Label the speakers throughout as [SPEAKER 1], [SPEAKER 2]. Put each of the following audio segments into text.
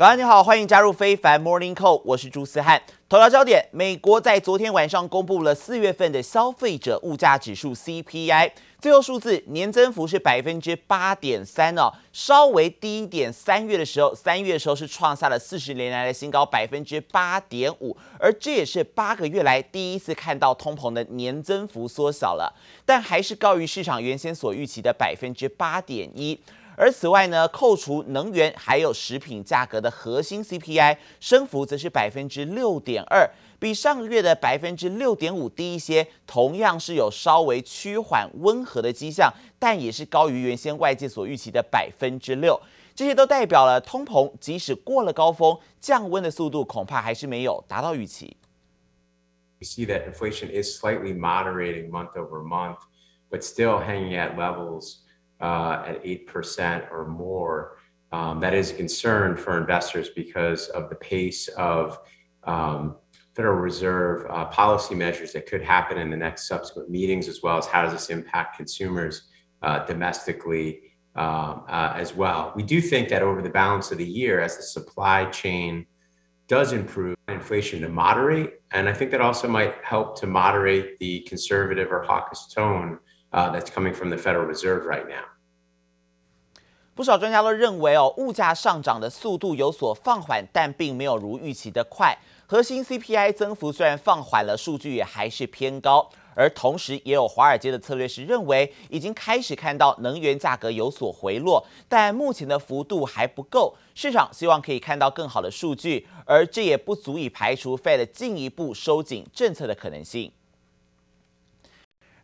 [SPEAKER 1] 早安，你好，欢迎加入非凡 Morning Call，我是朱思翰。头条焦点：美国在昨天晚上公布了四月份的消费者物价指数 CPI，最后数字年增幅是百分之八点三哦，稍微低一点。三月的时候，三月的时候是创下了四十年来的新高，百分之八点五，而这也是八个月来第一次看到通膨的年增幅缩小了，但还是高于市场原先所预期的百分之八点一。而此外呢，扣除能源还有食品价格的核心 CPI 升幅则是百分之六点二，比上个月的百分之六点五低一些，同样是有稍微趋缓温和的迹象，但也是高于原先外界所预期的百分之六。这些都代表了通膨即使过了高峰，降温的速度恐怕还是没有达到预期。
[SPEAKER 2] We see that inflation is slightly moderating month over month, but still hanging at levels. Uh, at 8% or more, um, that is a concern for investors because of the pace of um, Federal Reserve uh, policy measures that could happen in the next subsequent meetings, as well as how does this impact consumers uh, domestically um, uh, as well. We do think that over the balance of the year, as the supply chain does improve, inflation to moderate, and I think that also might help to moderate the conservative or hawkish tone that's coming from the Federal Reserve right now.
[SPEAKER 1] 不少专家都认为哦，物价上涨的速度有所放缓，但并没有如预期的快。核心 CPI 增幅虽然放缓了，数据也还是偏高。而同时，也有华尔街的策略师认为，已经开始看到能源价格有所回落，但目前的幅度还不够。市场希望可以看到更好的数据，而这也不足以排除 Fed 进一步收紧政策的可能性。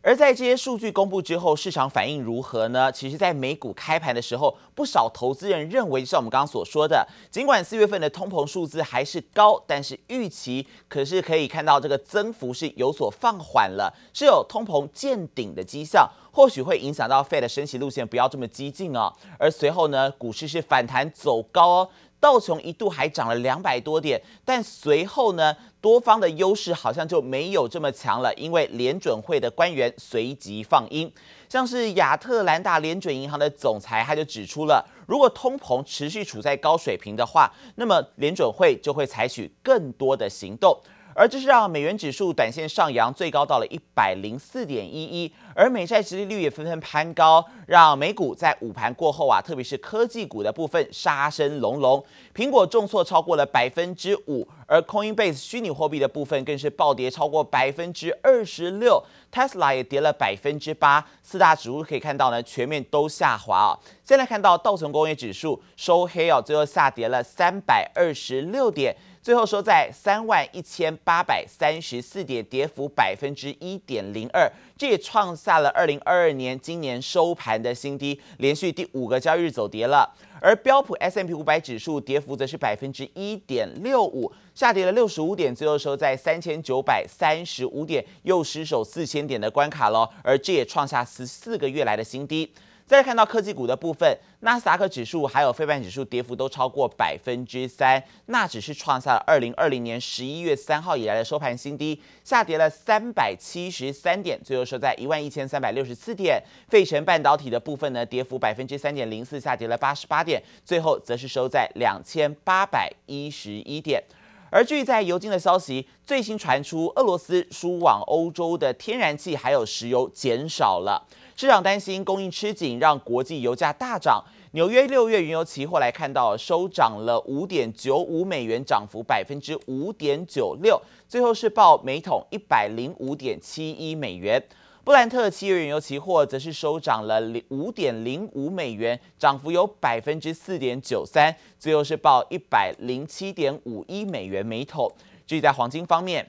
[SPEAKER 1] 而在这些数据公布之后，市场反应如何呢？其实，在美股开盘的时候，不少投资人认为，像我们刚刚所说的，尽管四月份的通膨数字还是高，但是预期可是可以看到这个增幅是有所放缓了，是有通膨见顶的迹象，或许会影响到 Fed 的升息路线不要这么激进哦。而随后呢，股市是反弹走高哦。道琼一度还涨了两百多点，但随后呢，多方的优势好像就没有这么强了，因为联准会的官员随即放音，像是亚特兰大联准银行的总裁他就指出了，如果通膨持续处在高水平的话，那么联准会就会采取更多的行动。而这是让美元指数短线上扬，最高到了一百零四点一一，而美债殖利率也纷纷攀高，让美股在午盘过后啊，特别是科技股的部分杀声隆隆，苹果重挫超过了百分之五，而 Coinbase 虚拟货币的部分更是暴跌超过百分之二十六，Tesla 也跌了百分之八，四大指数可以看到呢，全面都下滑啊。现在看到道琼工业指数收黑哦，最后下跌了三百二十六点。最后收在三万一千八百三十四点，跌幅百分之一点零二，这也创下了二零二二年今年收盘的新低，连续第五个交易日走跌了。而标普 S M P 五百指数跌幅则是百分之一点六五，下跌了六十五点，最后收在三千九百三十五点，又失守四千点的关卡了，而这也创下十四个月来的新低。再看到科技股的部分，纳斯达克指数还有费半指数跌幅都超过百分之三，纳指是创下了二零二零年十一月三号以来的收盘新低，下跌了三百七十三点，最后收在一万一千三百六十四点。费城半导体的部分呢，跌幅百分之三点零四，下跌了八十八点，最后则是收在两千八百一十一点。而据在油金的消息，最新传出俄罗斯输往欧洲的天然气还有石油减少了。市场担心供应吃紧，让国际油价大涨。纽约六月原油期货来看到收涨了五点九五美元，涨幅百分之五点九六，最后是报每桶一百零五点七一美元。布兰特七月原油期货则是收涨了五点零五美元，涨幅有百分之四点九三，最后是报一百零七点五一美元每桶。至于在黄金方面。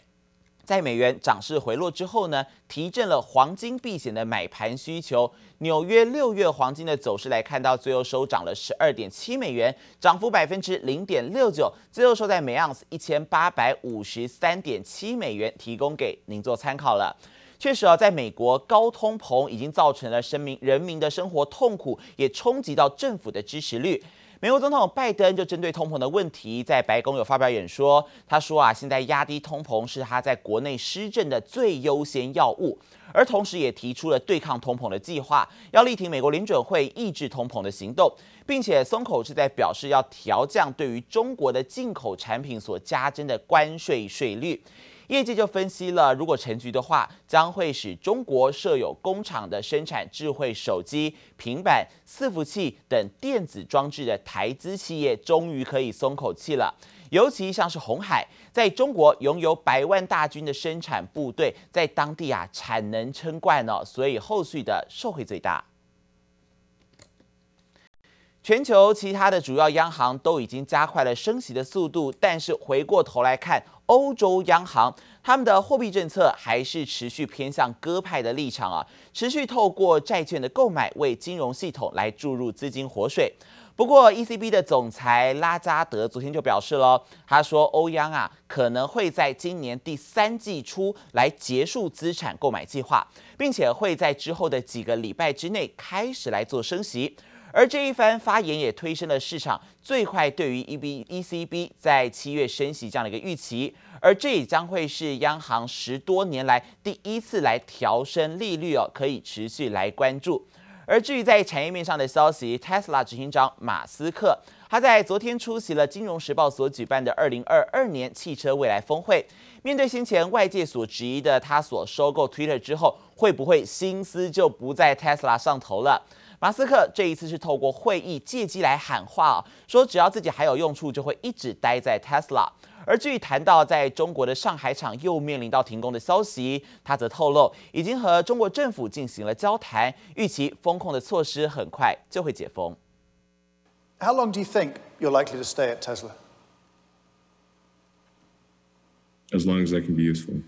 [SPEAKER 1] 在美元涨势回落之后呢，提振了黄金避险的买盘需求。纽约六月黄金的走势来看到，最后收涨了十二点七美元，涨幅百分之零点六九，最后收在每盎司一千八百五十三点七美元，提供给您做参考了。确实啊，在美国高通膨已经造成了生民人民的生活痛苦，也冲击到政府的支持率。美国总统拜登就针对通膨的问题，在白宫有发表演说。他说啊，现在压低通膨是他在国内施政的最优先要务，而同时也提出了对抗通膨的计划，要力挺美国联准会抑制通膨的行动，并且松口是在表示要调降对于中国的进口产品所加征的关税税率。业界就分析了，如果成局的话，将会使中国设有工厂的生产智慧手机、平板、伺服器等电子装置的台资企业，终于可以松口气了。尤其像是红海，在中国拥有百万大军的生产部队，在当地啊产能称冠哦，所以后续的受惠最大。全球其他的主要央行都已经加快了升息的速度，但是回过头来看，欧洲央行他们的货币政策还是持续偏向鸽派的立场啊，持续透过债券的购买为金融系统来注入资金活水。不过，ECB 的总裁拉加德昨天就表示了，他说欧央啊可能会在今年第三季初来结束资产购买计划，并且会在之后的几个礼拜之内开始来做升息。而这一番发言也推升了市场最快对于 EB ECB 在七月升息这样的一个预期，而这也将会是央行十多年来第一次来调升利率哦，可以持续来关注。而至于在产业面上的消息，Tesla 执行长马斯克他在昨天出席了《金融时报》所举办的二零二二年汽车未来峰会，面对先前外界所质疑的他所收购 Twitter 之后会不会心思就不在 Tesla 上头了。马斯克这一次是透过会议借机来喊话，说只要自己还有用处，就会一直待在 Tesla。而至于谈到在中国的上海厂又面临到停工的消息，他则透露已经和中国政府进行了交谈，预期风控的措施很快就会解封。
[SPEAKER 3] How long do you think you're likely to stay at Tesla?
[SPEAKER 4] As long as I can be useful.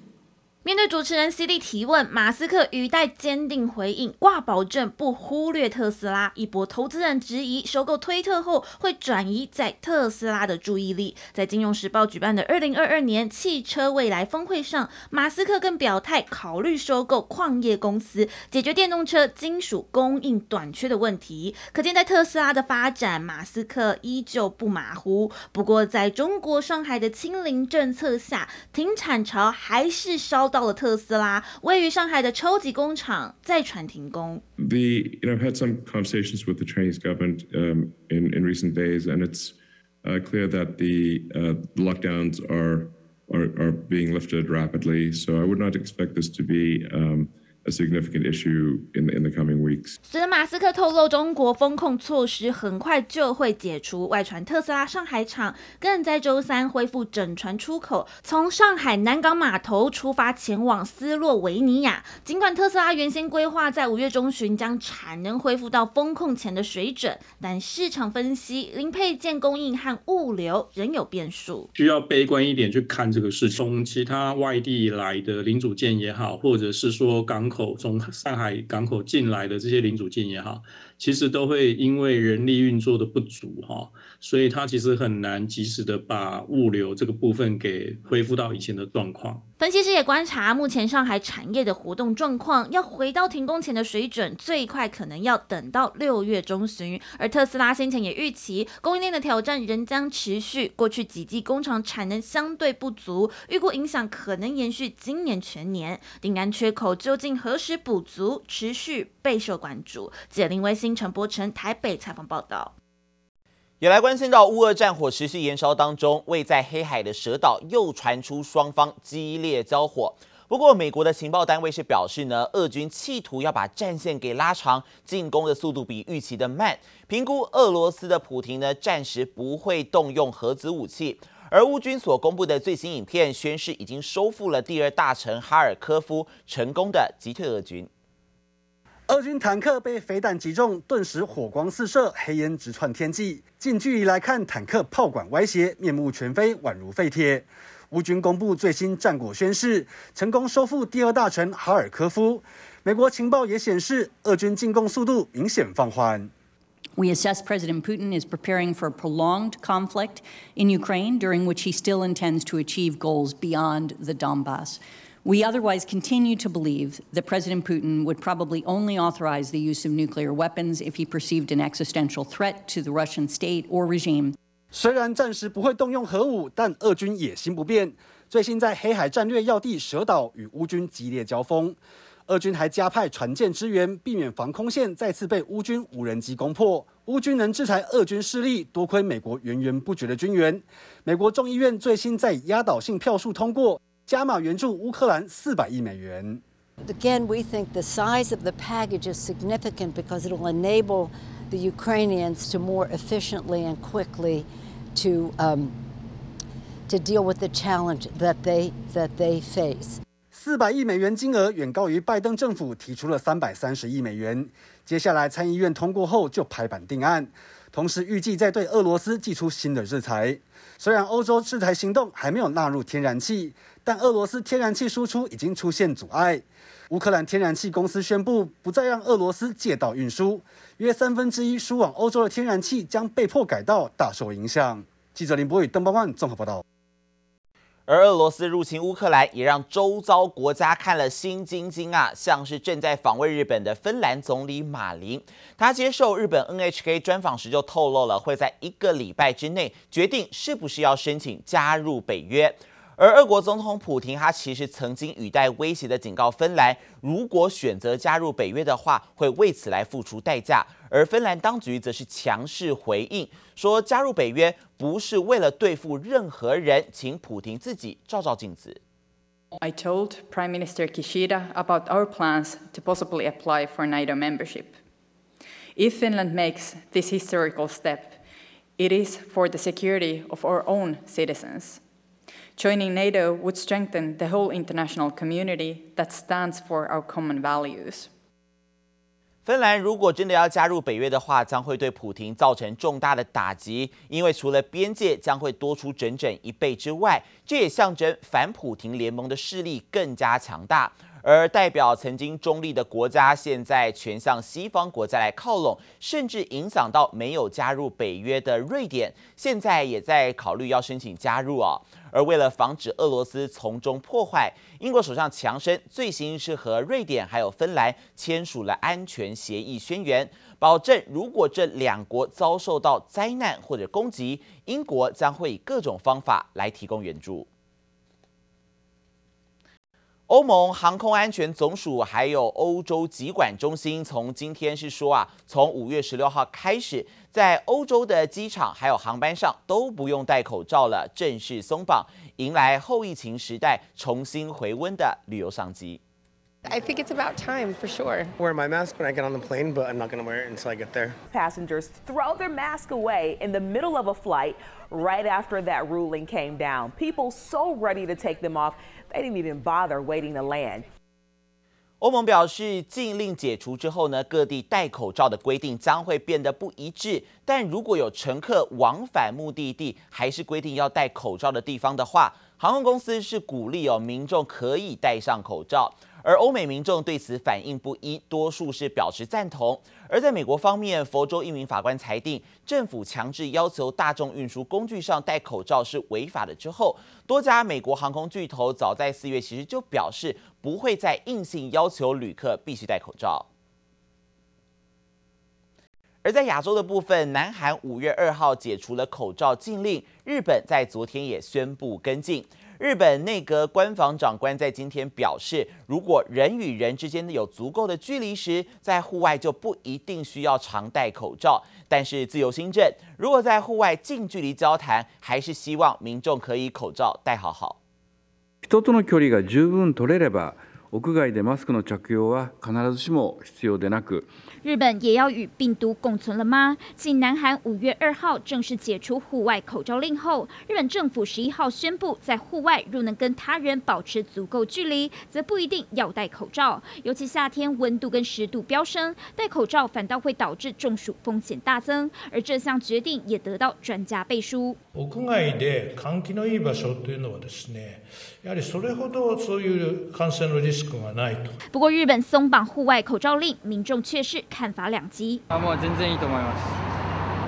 [SPEAKER 5] 面对主持人犀利提问，马斯克语带坚定回应，挂保证不忽略特斯拉。一波投资人质疑收购推特后会转移在特斯拉的注意力。在金融时报举办的二零二二年汽车未来峰会上，马斯克更表态考虑收购矿业公司，解决电动车金属供应短缺的问题。可见在特斯拉的发展，马斯克依旧不马虎。不过，在中国上海的清零政策下，停产潮还是烧。到了特斯拉位于上海的超级工厂再传停工。
[SPEAKER 4] The you know I've had some conversations with the Chinese government um, in in recent days, and it's uh, clear that the uh, lockdowns are, are are being lifted rapidly. So I would not expect this to be um, a significant issue in in the coming weeks.
[SPEAKER 5] 随着马斯克透露，中国风控措施很快就会解除。外传特斯拉上海厂更在周三恢复整船出口，从上海南港码头出发前往斯洛维尼亚。尽管特斯拉原先规划在五月中旬将产能恢复到风控前的水准，但市场分析，零配件供应和物流仍有变数。
[SPEAKER 6] 需要悲观一点去看这个事情，从其他外地来的零组件也好，或者是说港口从上海港口进来的这些零组件也好，其实都会因为人力运作的不足哈，所以它其实很难及时的把物流这个部分给恢复到以前的状况。
[SPEAKER 5] 分析师也观察，目前上海产业的活动状况，要回到停工前的水准，最快可能要等到六月中旬。而特斯拉先前也预期，供应链的挑战仍将持续。过去几季工厂产能相对不足，预估影响可能延续今年全年。订单缺口究竟何时补足，持续备受关注。解铃微信陈柏成台北采访报道。
[SPEAKER 1] 也来关心到乌俄战火持续延烧当中，位在黑海的蛇岛又传出双方激烈交火。不过，美国的情报单位是表示呢，俄军企图要把战线给拉长，进攻的速度比预期的慢。评估俄罗斯的普亭呢，暂时不会动用核子武器。而乌军所公布的最新影片宣示，已经收复了第二大城哈尔科夫，成功的击退俄军。
[SPEAKER 3] 俄军坦克被飞弹击中，顿时火光四射，黑烟直窜天际。近距离来看，坦克炮管歪斜，面目全非，宛如废铁。乌军公布最新战果宣示，成功收复第二大城哈尔科夫。美国情报也显示，俄军进攻速度明显放缓。
[SPEAKER 7] We assess President Putin is preparing for a prolonged conflict in Ukraine, during which he still intends to achieve goals beyond the Donbass. We otherwise continue to believe that President Putin would probably only authorize the use of nuclear weapons if he perceived an existential threat to the Russian state or regime.
[SPEAKER 3] 虽然暂时不会动用核武，但俄军野心不变。最新在黑海战略要地蛇岛与乌军激烈交锋，俄军还加派船舰支援，避免防空线再次被乌军无人机攻破。乌军能制裁俄军势力，多亏美国源源不绝的军援。美国众议院最新在压倒性票数通过。加码援助乌克兰四百亿美元。
[SPEAKER 8] Again, we think the size of the package is significant because it will enable the Ukrainians to more efficiently and quickly to um, to deal with the challenge that they that they face.
[SPEAKER 3] 四百亿美元金额远高于拜登政府提出了三百三十亿美元。接下来参议院通过后就拍板定案，同时预计再对俄罗斯祭出新的制裁。虽然欧洲制裁行动还没有纳入天然气。但俄罗斯天然气输出已经出现阻碍，乌克兰天然气公司宣布不再让俄罗斯借道运输，约三分之一输往欧洲的天然气将被迫改道，大受影响。记者林博宇、邓邦万综合报道。
[SPEAKER 1] 而俄罗斯入侵乌克兰，也让周遭国家看了心惊惊啊！像是正在访问日本的芬兰总理马林，他接受日本 NHK 专访时就透露了，会在一个礼拜之内决定是不是要申请加入北约。而俄国总统普廷，他其实曾经语带威胁的警告芬兰，如果选择加入北约的话，会为此来付出代价。而芬兰当局则是强势回应，说加入北约不是为了对付任何人，请普廷自己照照镜子。
[SPEAKER 9] I told Prime Minister Kishida about our plans to possibly apply for NATO membership. If Finland makes this historical step, it is for the security of our own citizens. Joining NATO would strengthen the whole international community that stands for our common values.
[SPEAKER 1] 芬兰如果真的要加入北约的话，将会对普廷造成重大的打击，因为除了边界将会多出整整一倍之外，这也象征反普廷联盟的势力更加强大。而代表曾经中立的国家，现在全向西方国家来靠拢，甚至影响到没有加入北约的瑞典，现在也在考虑要申请加入哦。而为了防止俄罗斯从中破坏，英国首相强生最新是和瑞典还有芬兰签署了安全协议宣言，保证如果这两国遭受到灾难或者攻击，英国将会以各种方法来提供援助。欧盟航空安全总署还有欧洲疾管中心，从今天是说啊，从五月十六号开始，在欧洲的机场还有航班上都不用戴口罩了，正式松绑，迎来后疫情时代重新回温的旅游商机。
[SPEAKER 10] I think it's about time for sure.
[SPEAKER 11] Wear my mask when I get on the plane, but I'm not going to wear it until I get there.
[SPEAKER 12] Passengers throw their mask away in the middle of a flight right after that ruling came down. People so ready to take them off, they didn't even bother waiting to land.
[SPEAKER 1] 欧盟表示，禁令解除之后呢，各地戴口罩的规定将会变得不一致。但如果有乘客往返目的地还是规定要戴口罩的地方的话，航空公司是鼓励哦民众可以戴上口罩。而欧美民众对此反应不一，多数是表示赞同。而在美国方面，佛州一名法官裁定，政府强制要求大众运输工具上戴口罩是违法的。之后，多家美国航空巨头早在四月其实就表示，不会再硬性要求旅客必须戴口罩。而在亚洲的部分，南韩五月二号解除了口罩禁令，日本在昨天也宣布跟进。日本内阁官房长官在今天表示，如果人与人之间有足够的距离时，在户外就不一定需要常戴口罩。但是自由新政，如果在户外近距离交谈，还是希望民众可以口罩戴好好。
[SPEAKER 13] 人との距离が十分取れれば、屋外でマスクの着用は必ずしも必要でなく。
[SPEAKER 5] 日本也要与病毒共存了吗？继南韩五月二号正式解除户外口罩令后，日本政府十一号宣布，在户外若能跟他人保持足够距离，则不一定要戴口罩。尤其夏天温度跟湿度飙升，戴口罩反倒会导致中暑风险大增。而这项决定也得到专家背书。
[SPEAKER 14] 屋外で换気のいい场所というのはですね、やはりそれほどそういう感染のリスクがないと。
[SPEAKER 5] 不过日本松绑户外口罩令，民众却是。 看法两极。
[SPEAKER 15] 啊，もう全然いいと思います。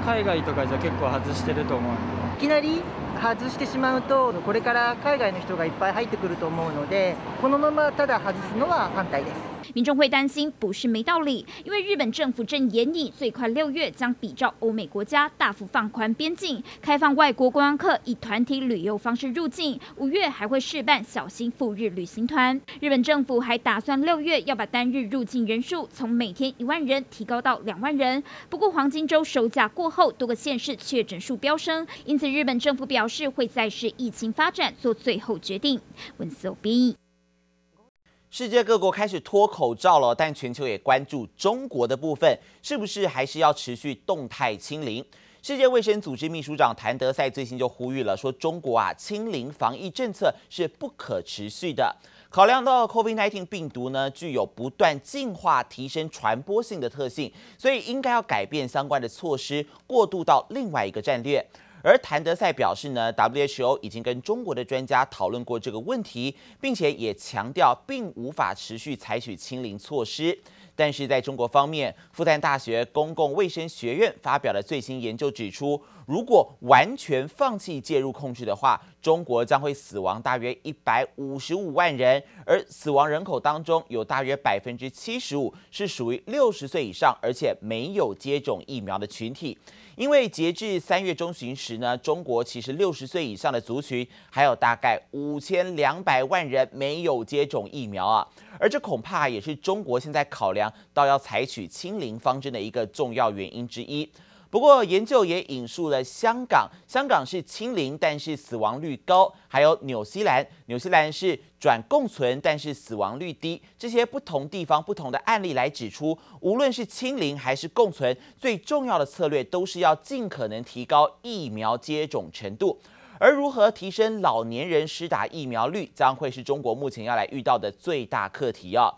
[SPEAKER 15] 海外とかじゃ结构外してると思う。
[SPEAKER 16] いきなり？
[SPEAKER 15] 外してしまうとこれから海外の人がいっぱい入ってくると思うのでこのままただ外すのは反対です。
[SPEAKER 17] 民众会担心不是没道理，因为日本政府正研拟最快六月将比照欧美国家大幅放宽边境，开放外国观光客以团体旅游方式入境。五月还会试办小型赴日旅行团。日本政府还打算六月要把单日入境人数从每天一万人提高到两万人。不过黄金周收假过后，多个县市确诊数飙升，因此日本政府表示 是会再视疫情发展做最后决定。文思有斌。
[SPEAKER 1] 世界各国开始脱口罩了，但全球也关注中国的部分，是不是还是要持续动态清零？世界卫生组织秘书长谭德赛最近就呼吁了，说中国啊清零防疫政策是不可持续的。考量到 COVID-19 病毒呢具有不断进化、提升传播性的特性，所以应该要改变相关的措施，过渡到另外一个战略。而谭德赛表示呢，WHO 已经跟中国的专家讨论过这个问题，并且也强调并无法持续采取清零措施。但是在中国方面，复旦大学公共卫生学院发表的最新研究指出，如果完全放弃介入控制的话，中国将会死亡大约一百五十五万人，而死亡人口当中有大约百分之七十五是属于六十岁以上而且没有接种疫苗的群体。因为截至三月中旬时呢，中国其实六十岁以上的族群还有大概五千两百万人没有接种疫苗啊，而这恐怕也是中国现在考量到要采取清零方针的一个重要原因之一。不过，研究也引述了香港，香港是清零，但是死亡率高；还有纽西兰，纽西兰是转共存，但是死亡率低。这些不同地方不同的案例来指出，无论是清零还是共存，最重要的策略都是要尽可能提高疫苗接种程度。而如何提升老年人施打疫苗率，将会是中国目前要来遇到的最大课题啊。